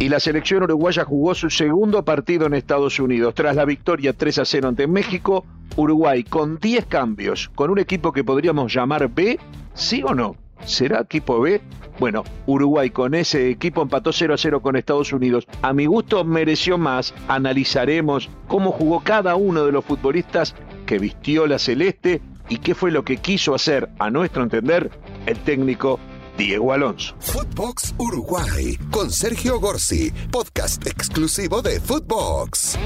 Y la selección uruguaya jugó su segundo partido en Estados Unidos. Tras la victoria 3 a 0 ante México, Uruguay con 10 cambios, con un equipo que podríamos llamar B, ¿sí o no? ¿Será equipo B? Bueno, Uruguay con ese equipo empató 0 a 0 con Estados Unidos. A mi gusto mereció más. Analizaremos cómo jugó cada uno de los futbolistas que vistió la celeste y qué fue lo que quiso hacer, a nuestro entender, el técnico Diego Alonso. Footbox Uruguay con Sergio Gorsi, podcast exclusivo de Footbox.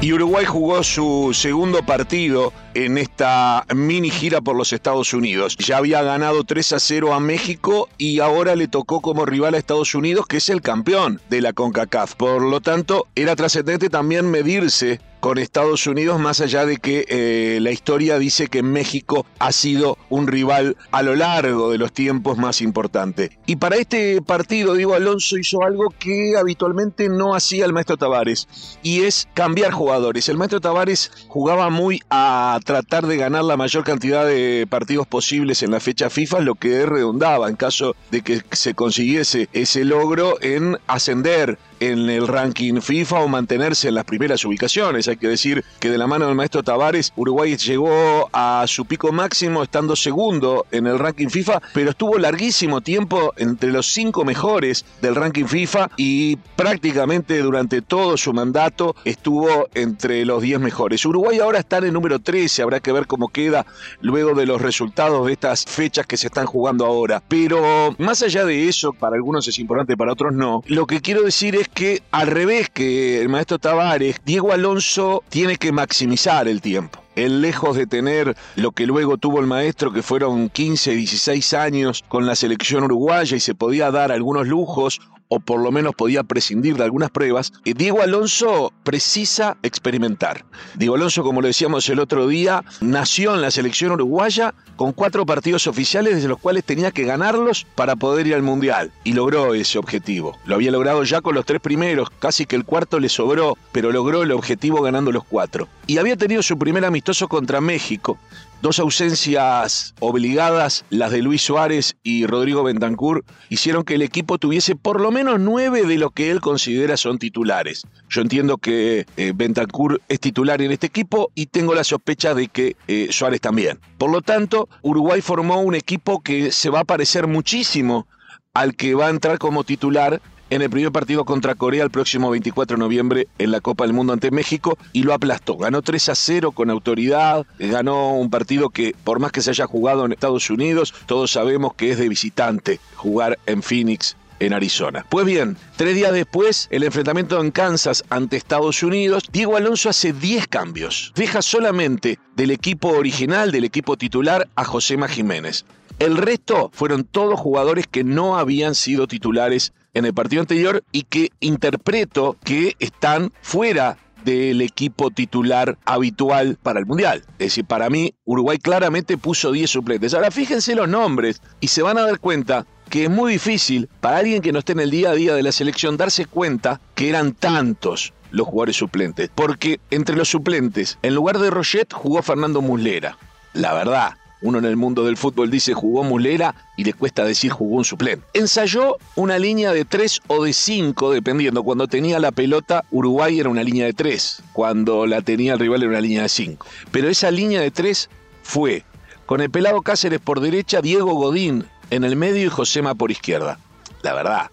Y Uruguay jugó su segundo partido en esta mini gira por los Estados Unidos. Ya había ganado 3 a 0 a México y ahora le tocó como rival a Estados Unidos, que es el campeón de la CONCACAF. Por lo tanto, era trascendente también medirse con Estados Unidos, más allá de que eh, la historia dice que México ha sido un rival a lo largo de los tiempos más importante. Y para este partido, Diego Alonso hizo algo que habitualmente no hacía el maestro Tavares, y es cambiar jugadores. El maestro Tavares jugaba muy a tratar de ganar la mayor cantidad de partidos posibles en la fecha FIFA, lo que redundaba en caso de que se consiguiese ese logro en ascender en el ranking FIFA o mantenerse en las primeras ubicaciones. Hay que decir que de la mano del maestro Tavares, Uruguay llegó a su pico máximo estando segundo en el ranking FIFA, pero estuvo larguísimo tiempo entre los cinco mejores del ranking FIFA y prácticamente durante todo su mandato estuvo entre los 10 mejores. Uruguay ahora está en el número 13, habrá que ver cómo queda luego de los resultados de estas fechas que se están jugando ahora. Pero más allá de eso, para algunos es importante, para otros no, lo que quiero decir es que al revés que el maestro Tavares, Diego Alonso tiene que maximizar el tiempo. Él lejos de tener lo que luego tuvo el maestro, que fueron 15, 16 años con la selección uruguaya y se podía dar algunos lujos o por lo menos podía prescindir de algunas pruebas, eh, Diego Alonso precisa experimentar. Diego Alonso, como lo decíamos el otro día, nació en la selección uruguaya con cuatro partidos oficiales desde los cuales tenía que ganarlos para poder ir al Mundial. Y logró ese objetivo. Lo había logrado ya con los tres primeros, casi que el cuarto le sobró, pero logró el objetivo ganando los cuatro. Y había tenido su primer amistoso contra México, Dos ausencias obligadas, las de Luis Suárez y Rodrigo Bentancur, hicieron que el equipo tuviese por lo menos nueve de lo que él considera son titulares. Yo entiendo que eh, Bentancur es titular en este equipo y tengo la sospecha de que eh, Suárez también. Por lo tanto, Uruguay formó un equipo que se va a parecer muchísimo al que va a entrar como titular en el primer partido contra Corea el próximo 24 de noviembre en la Copa del Mundo ante México y lo aplastó. Ganó 3 a 0 con autoridad, ganó un partido que por más que se haya jugado en Estados Unidos, todos sabemos que es de visitante jugar en Phoenix en Arizona. Pues bien, tres días después, el enfrentamiento en Kansas ante Estados Unidos, Diego Alonso hace 10 cambios. Deja solamente del equipo original, del equipo titular, a Josema Jiménez. El resto fueron todos jugadores que no habían sido titulares en el partido anterior y que interpreto que están fuera del equipo titular habitual para el Mundial. Es decir, para mí Uruguay claramente puso 10 suplentes. Ahora fíjense los nombres y se van a dar cuenta que es muy difícil para alguien que no esté en el día a día de la selección darse cuenta que eran tantos los jugadores suplentes. Porque entre los suplentes, en lugar de Roget jugó Fernando Muslera. La verdad, uno en el mundo del fútbol dice jugó Mulera y le cuesta decir jugó un suplente. Ensayó una línea de 3 o de 5, dependiendo. Cuando tenía la pelota, Uruguay era una línea de 3. Cuando la tenía el rival era una línea de 5. Pero esa línea de 3 fue con el pelado Cáceres por derecha, Diego Godín en el medio y Josema por izquierda. La verdad,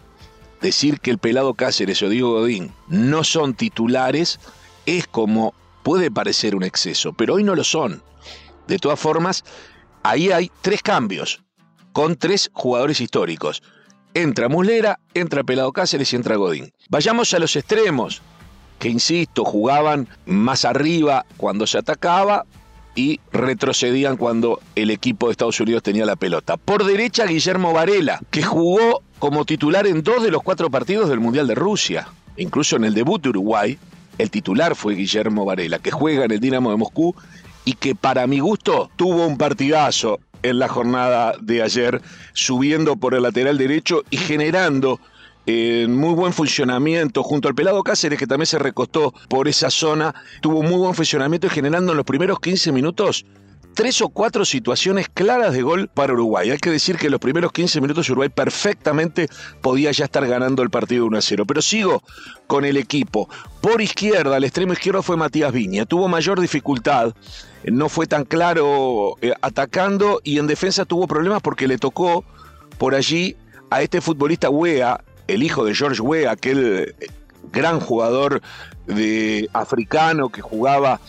decir que el pelado Cáceres o Diego Godín no son titulares es como puede parecer un exceso, pero hoy no lo son. De todas formas, ahí hay tres cambios con tres jugadores históricos. Entra Muslera, entra Pelado Cáceres y entra Godín. Vayamos a los extremos, que insisto, jugaban más arriba cuando se atacaba y retrocedían cuando el equipo de Estados Unidos tenía la pelota. Por derecha, Guillermo Varela, que jugó como titular en dos de los cuatro partidos del Mundial de Rusia. Incluso en el debut de Uruguay, el titular fue Guillermo Varela, que juega en el Dinamo de Moscú y que para mi gusto tuvo un partidazo en la jornada de ayer, subiendo por el lateral derecho y generando en eh, muy buen funcionamiento junto al pelado Cáceres que también se recostó por esa zona, tuvo muy buen funcionamiento y generando en los primeros 15 minutos tres o cuatro situaciones claras de gol para Uruguay. Hay que decir que en los primeros 15 minutos Uruguay perfectamente podía ya estar ganando el partido 1 a 0. Pero sigo con el equipo. Por izquierda, al extremo izquierdo fue Matías Viña. Tuvo mayor dificultad, no fue tan claro eh, atacando y en defensa tuvo problemas porque le tocó por allí a este futbolista Wea, el hijo de George Wea, aquel eh, gran jugador de africano que jugaba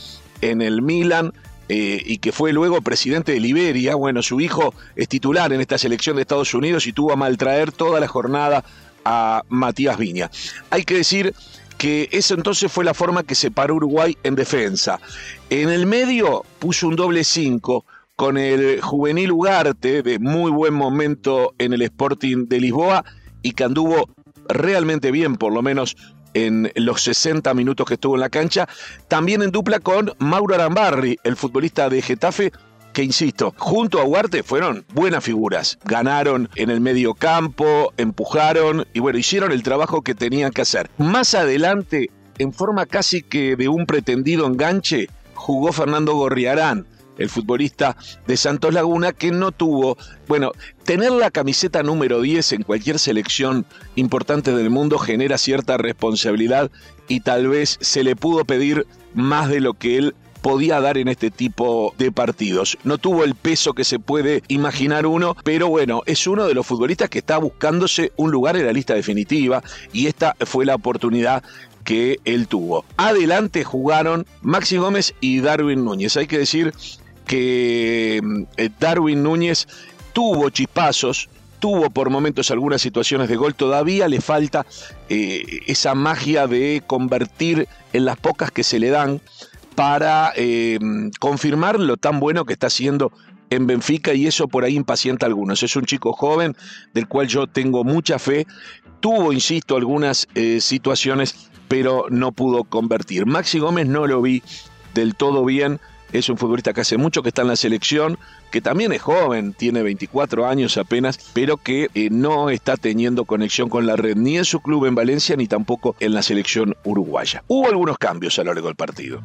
en el Milan eh, y que fue luego presidente de Liberia. Bueno, su hijo es titular en esta selección de Estados Unidos y tuvo a maltraer toda la jornada a Matías Viña. Hay que decir que eso entonces fue la forma que separó Uruguay en defensa. En el medio puso un doble 5 con el juvenil Ugarte de muy buen momento en el Sporting de Lisboa y que anduvo realmente bien, por lo menos en los 60 minutos que estuvo en la cancha. También en dupla con Mauro Arambarri, el futbolista de Getafe, que insisto, junto a Huarte fueron buenas figuras. Ganaron en el medio campo, empujaron y bueno, hicieron el trabajo que tenían que hacer. Más adelante, en forma casi que de un pretendido enganche, jugó Fernando Gorriarán el futbolista de Santos Laguna, que no tuvo, bueno, tener la camiseta número 10 en cualquier selección importante del mundo genera cierta responsabilidad y tal vez se le pudo pedir más de lo que él podía dar en este tipo de partidos. No tuvo el peso que se puede imaginar uno, pero bueno, es uno de los futbolistas que está buscándose un lugar en la lista definitiva y esta fue la oportunidad que él tuvo. Adelante jugaron Maxi Gómez y Darwin Núñez. Hay que decir que eh, Darwin Núñez tuvo chispazos, tuvo por momentos algunas situaciones de gol, todavía le falta eh, esa magia de convertir en las pocas que se le dan para eh, confirmar lo tan bueno que está haciendo en Benfica y eso por ahí impacienta a algunos. Es un chico joven del cual yo tengo mucha fe. Tuvo, insisto, algunas situaciones, pero no pudo convertir. Maxi Gómez no lo vi del todo bien es un futbolista que hace mucho que está en la selección, que también es joven, tiene 24 años apenas, pero que eh, no está teniendo conexión con la red ni en su club en Valencia ni tampoco en la selección uruguaya. Hubo algunos cambios a lo largo del partido.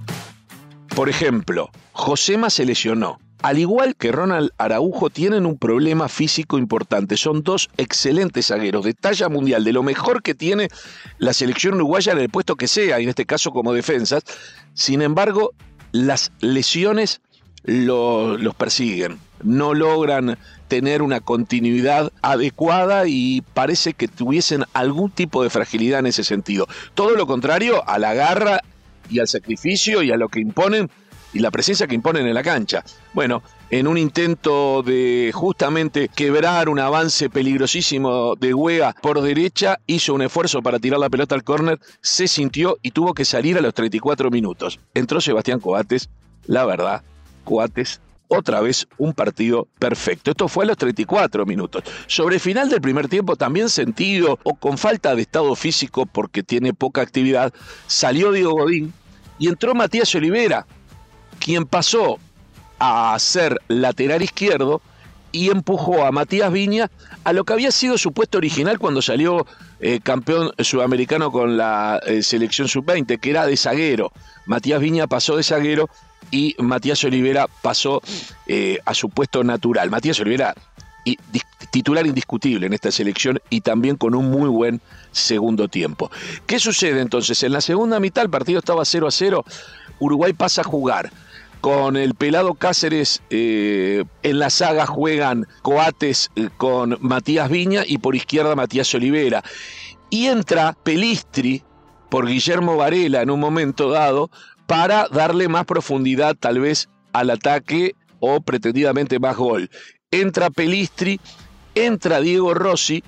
Por ejemplo, Josema se lesionó. Al igual que Ronald Araujo, tienen un problema físico importante. Son dos excelentes zagueros de talla mundial, de lo mejor que tiene la selección uruguaya en el puesto que sea, y en este caso como defensas. Sin embargo, las lesiones los persiguen, no logran tener una continuidad adecuada y parece que tuviesen algún tipo de fragilidad en ese sentido. Todo lo contrario a la garra y al sacrificio y a lo que imponen y la presencia que imponen en la cancha. Bueno, en un intento de justamente quebrar un avance peligrosísimo de Huega por derecha, hizo un esfuerzo para tirar la pelota al córner, se sintió y tuvo que salir a los 34 minutos. Entró Sebastián Coates, la verdad, Coates otra vez un partido perfecto. Esto fue a los 34 minutos. Sobre el final del primer tiempo, también sentido o con falta de estado físico porque tiene poca actividad, salió Diego Godín y entró Matías Olivera, quien pasó a ser lateral izquierdo y empujó a Matías Viña a lo que había sido su puesto original cuando salió eh, campeón sudamericano con la eh, selección sub-20, que era de zaguero. Matías Viña pasó de zaguero y Matías Olivera pasó eh, a su puesto natural. Matías Olivera, y, titular indiscutible en esta selección y también con un muy buen segundo tiempo. ¿Qué sucede entonces? En la segunda mitad el partido estaba 0 a 0, Uruguay pasa a jugar con el pelado Cáceres eh, en la saga juegan Coates eh, con Matías Viña y por izquierda Matías Olivera. Y entra Pelistri por Guillermo Varela en un momento dado para darle más profundidad tal vez al ataque o pretendidamente más gol. Entra Pelistri, entra Diego Rossi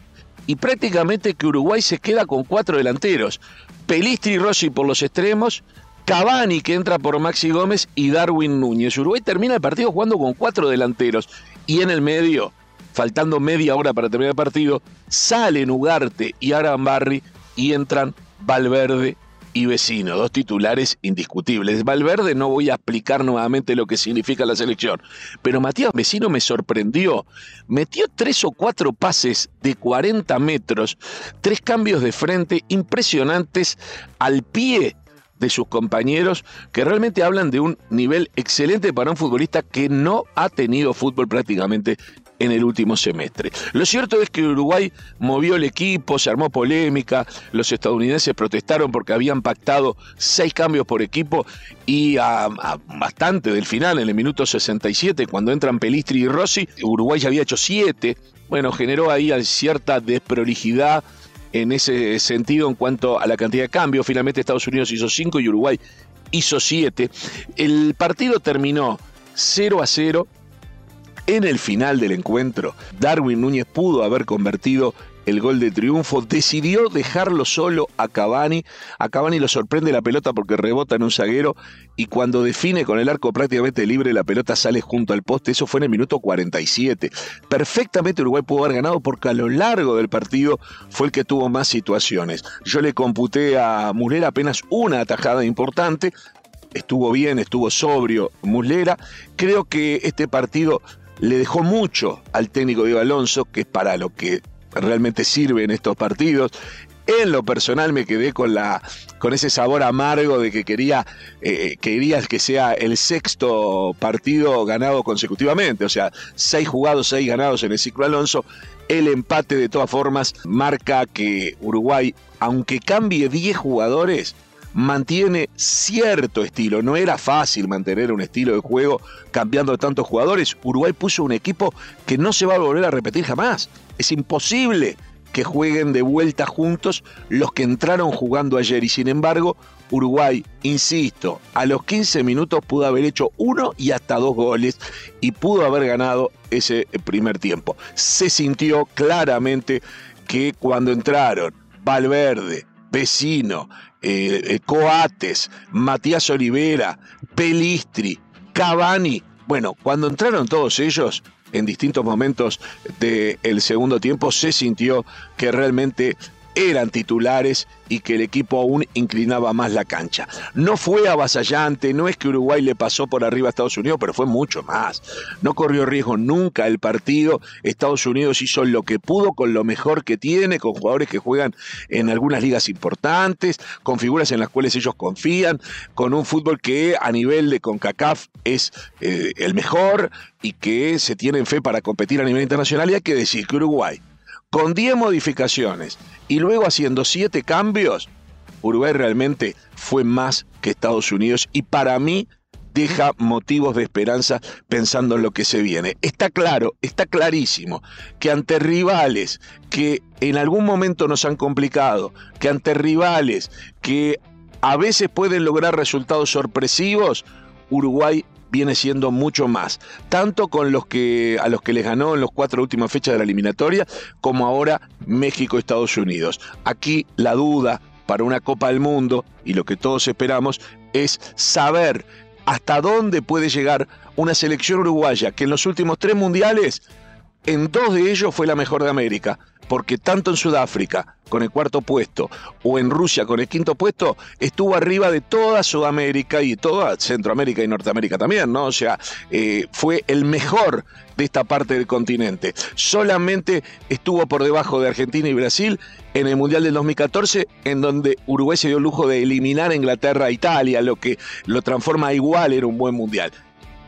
y prácticamente que Uruguay se queda con cuatro delanteros. Pelistri y Rossi por los extremos, Cavani que entra por Maxi Gómez y Darwin Núñez. Uruguay termina el partido jugando con cuatro delanteros y en el medio, faltando media hora para terminar el partido, salen Ugarte y Arambarri y entran Valverde y Vecino, dos titulares indiscutibles. Valverde no voy a explicar nuevamente lo que significa la selección, pero Matías Vecino me sorprendió. Metió tres o cuatro pases de 40 metros, tres cambios de frente impresionantes al pie de sus compañeros que realmente hablan de un nivel excelente para un futbolista que no ha tenido fútbol prácticamente en el último semestre. Lo cierto es que Uruguay movió el equipo, se armó polémica, los estadounidenses protestaron porque habían pactado seis cambios por equipo y a, bastante del final, en el minuto 67, cuando entran Pelistri y Rossi, Uruguay ya había hecho siete. Bueno, generó ahí cierta desprolijidad en ese sentido en cuanto a la cantidad de cambios. Finalmente Estados Unidos hizo cinco y Uruguay hizo siete. El partido terminó 0 a 0 en el final del encuentro, Darwin Núñez pudo haber convertido el gol de triunfo, decidió dejarlo solo a Cavani. A Cavani lo sorprende la pelota porque rebota en un zaguero y cuando define con el arco prácticamente libre, la pelota sale junto al poste. Eso fue en el minuto 47. Perfectamente Uruguay pudo haber ganado porque a lo largo del partido fue el que tuvo más situaciones. Yo le computé a Muslera apenas una atajada importante. Estuvo bien, estuvo sobrio Muslera. Creo que este partido le dejó mucho al técnico Diego Alonso, que es para lo que realmente sirve en estos partidos. En lo personal me quedé con, la, con ese sabor amargo de que quería, eh, quería que sea el sexto partido ganado consecutivamente, o sea, seis jugados, seis ganados en el ciclo Alonso. El empate de todas formas marca que Uruguay, aunque cambie 10 jugadores, mantiene cierto estilo. No era fácil mantener un estilo de juego cambiando tantos jugadores. Uruguay puso un equipo que no se va a volver a repetir jamás. Es imposible que jueguen de vuelta juntos los que entraron jugando ayer y sin embargo Uruguay, insisto, a los 15 minutos pudo haber hecho uno y hasta dos goles y pudo haber ganado ese primer tiempo. Se sintió claramente que cuando entraron Valverde, Vecino, eh, Coates, Matías Olivera, Pelistri, Cavani. Bueno, cuando entraron todos ellos en distintos momentos del segundo tiempo, se sintió que realmente eran titulares y que el equipo aún inclinaba más la cancha. No fue avasallante, no es que Uruguay le pasó por arriba a Estados Unidos, pero fue mucho más. No corrió riesgo nunca el partido. Estados Unidos hizo lo que pudo con lo mejor que tiene, con jugadores que juegan en algunas ligas importantes, con figuras en las cuales ellos confían, con un fútbol que a nivel de CONCACAF es eh, el mejor y que se tienen fe para competir a nivel internacional. Y hay que decir que Uruguay con 10 modificaciones y luego haciendo 7 cambios, Uruguay realmente fue más que Estados Unidos y para mí deja motivos de esperanza pensando en lo que se viene. Está claro, está clarísimo que ante rivales que en algún momento nos han complicado, que ante rivales que a veces pueden lograr resultados sorpresivos, Uruguay viene siendo mucho más, tanto con los que a los que les ganó en las cuatro últimas fechas de la eliminatoria, como ahora México-Estados Unidos. Aquí la duda para una Copa del Mundo y lo que todos esperamos es saber hasta dónde puede llegar una selección uruguaya que en los últimos tres mundiales, en dos de ellos fue la mejor de América porque tanto en Sudáfrica con el cuarto puesto o en Rusia con el quinto puesto, estuvo arriba de toda Sudamérica y toda Centroamérica y Norteamérica también, ¿no? O sea, eh, fue el mejor de esta parte del continente. Solamente estuvo por debajo de Argentina y Brasil en el Mundial del 2014, en donde Uruguay se dio el lujo de eliminar a Inglaterra e Italia, lo que lo transforma igual, era un buen Mundial.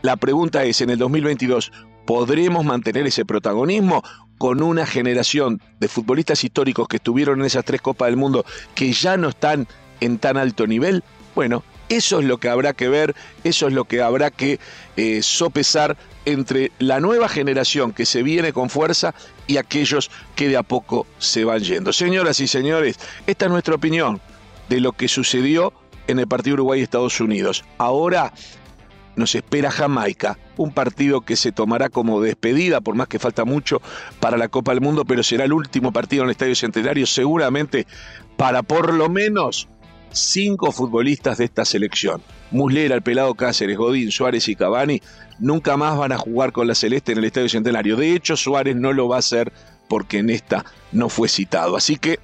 La pregunta es, en el 2022, ¿podremos mantener ese protagonismo con una generación de futbolistas históricos que estuvieron en esas tres Copas del Mundo que ya no están en tan alto nivel, bueno, eso es lo que habrá que ver, eso es lo que habrá que eh, sopesar entre la nueva generación que se viene con fuerza y aquellos que de a poco se van yendo. Señoras y señores, esta es nuestra opinión de lo que sucedió en el partido Uruguay-Estados Unidos. Ahora nos espera Jamaica, un partido que se tomará como despedida, por más que falta mucho para la Copa del Mundo, pero será el último partido en el Estadio Centenario, seguramente para por lo menos cinco futbolistas de esta selección. Muslera, el pelado Cáceres, Godín, Suárez y Cavani nunca más van a jugar con la Celeste en el Estadio Centenario. De hecho, Suárez no lo va a hacer porque en esta no fue citado. Así que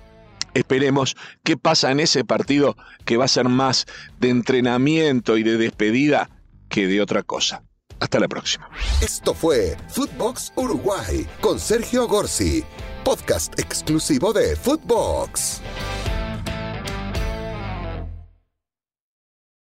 esperemos qué pasa en ese partido que va a ser más de entrenamiento y de despedida que de otra cosa. Hasta la próxima. Esto fue Footbox Uruguay con Sergio Gorsi, podcast exclusivo de Footbox.